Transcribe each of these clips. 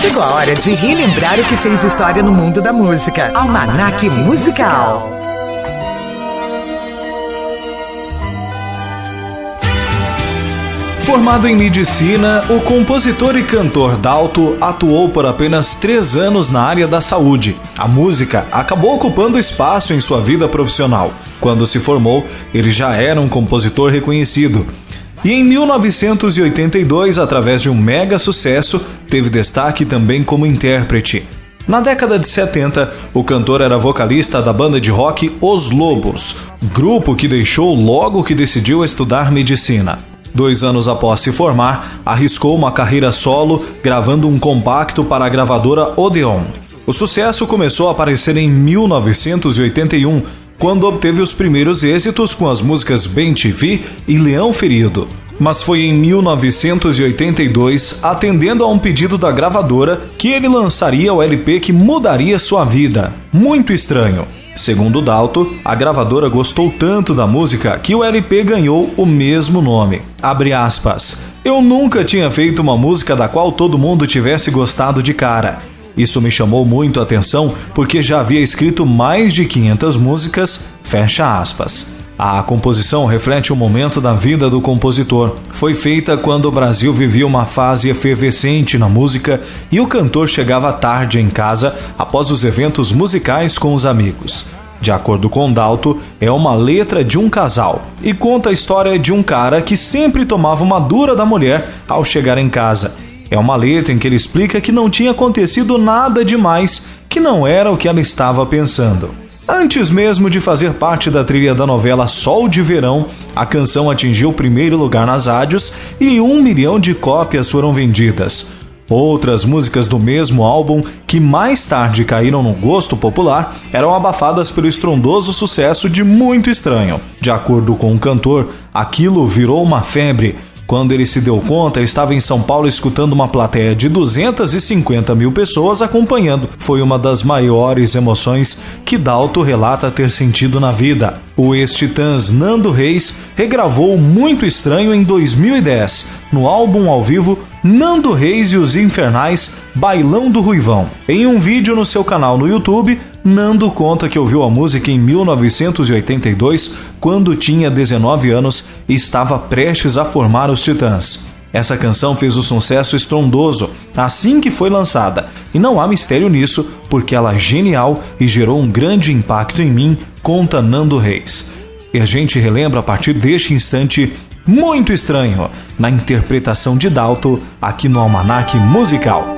Chegou a hora de relembrar o que fez história no mundo da música. Almanac Musical. Formado em medicina, o compositor e cantor Dalto atuou por apenas três anos na área da saúde. A música acabou ocupando espaço em sua vida profissional. Quando se formou, ele já era um compositor reconhecido. E em 1982, através de um mega sucesso, teve destaque também como intérprete. Na década de 70, o cantor era vocalista da banda de rock Os Lobos, grupo que deixou logo que decidiu estudar medicina. Dois anos após se formar, arriscou uma carreira solo, gravando um compacto para a gravadora Odeon. O sucesso começou a aparecer em 1981, quando obteve os primeiros êxitos com as músicas Bem TV e Leão Ferido. Mas foi em 1982, atendendo a um pedido da gravadora, que ele lançaria o LP que mudaria sua vida. Muito estranho. Segundo Dalto, a gravadora gostou tanto da música que o LP ganhou o mesmo nome. Abre aspas. Eu nunca tinha feito uma música da qual todo mundo tivesse gostado de cara. Isso me chamou muito a atenção porque já havia escrito mais de 500 músicas, fecha aspas. A composição reflete o momento da vida do compositor. Foi feita quando o Brasil vivia uma fase efervescente na música e o cantor chegava tarde em casa após os eventos musicais com os amigos. De acordo com Dalto, é uma letra de um casal e conta a história de um cara que sempre tomava uma dura da mulher ao chegar em casa. É uma letra em que ele explica que não tinha acontecido nada demais, que não era o que ela estava pensando. Antes mesmo de fazer parte da trilha da novela Sol de Verão, a canção atingiu o primeiro lugar nas rádios e um milhão de cópias foram vendidas. Outras músicas do mesmo álbum, que mais tarde caíram no gosto popular, eram abafadas pelo estrondoso sucesso de Muito Estranho. De acordo com o cantor, aquilo virou uma febre quando ele se deu conta, estava em São Paulo escutando uma plateia de 250 mil pessoas acompanhando. Foi uma das maiores emoções que Dalto relata ter sentido na vida. O ex-titãs Nando Reis regravou Muito Estranho em 2010, no álbum ao vivo Nando Reis e os Infernais Bailão do Ruivão. Em um vídeo no seu canal no YouTube, Nando conta que ouviu a música em 1982, quando tinha 19 anos e estava prestes a formar os Titãs. Essa canção fez um sucesso estrondoso assim que foi lançada, e não há mistério nisso, porque ela é genial e gerou um grande impacto em mim, conta Nando Reis. E a gente relembra a partir deste instante muito estranho na interpretação de Dalto aqui no Almanac Musical.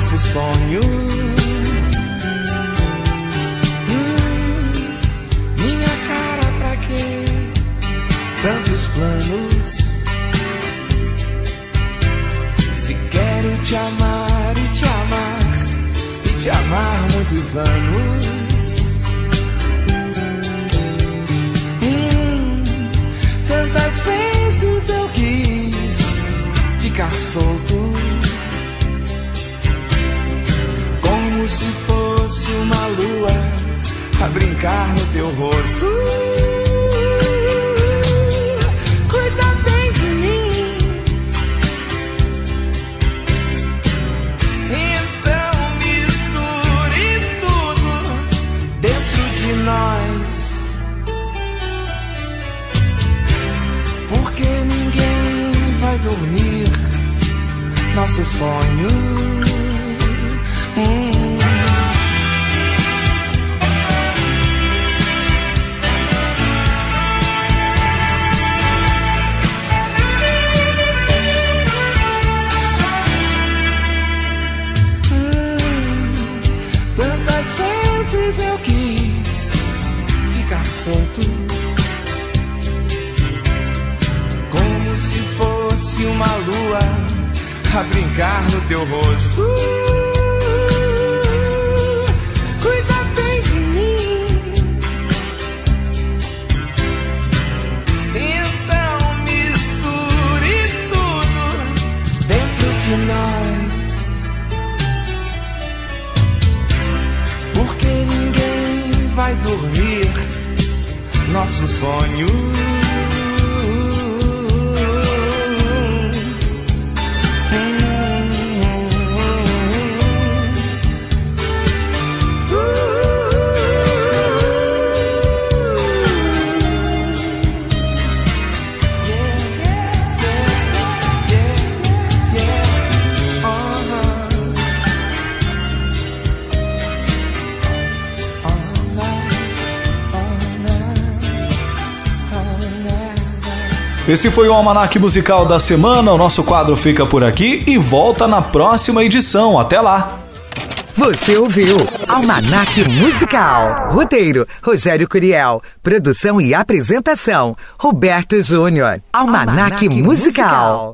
Nosso sonho. Hum, minha cara, pra quê? Tantos planos. Se quero te amar e te amar, e te amar muitos anos. a brincar no teu rosto. Cuida bem de mim. Então misture tudo dentro de nós. Porque ninguém vai dormir nosso sonho. Hum. A brincar no teu rosto. Cuida bem de mim. Então misture tudo dentro de nós. Porque ninguém vai dormir nosso sonho. Esse foi o Almanac Musical da semana. O nosso quadro fica por aqui e volta na próxima edição. Até lá! Você ouviu Almanac Musical. Roteiro: Rogério Curiel. Produção e apresentação: Roberto Júnior. Almanac, Musical.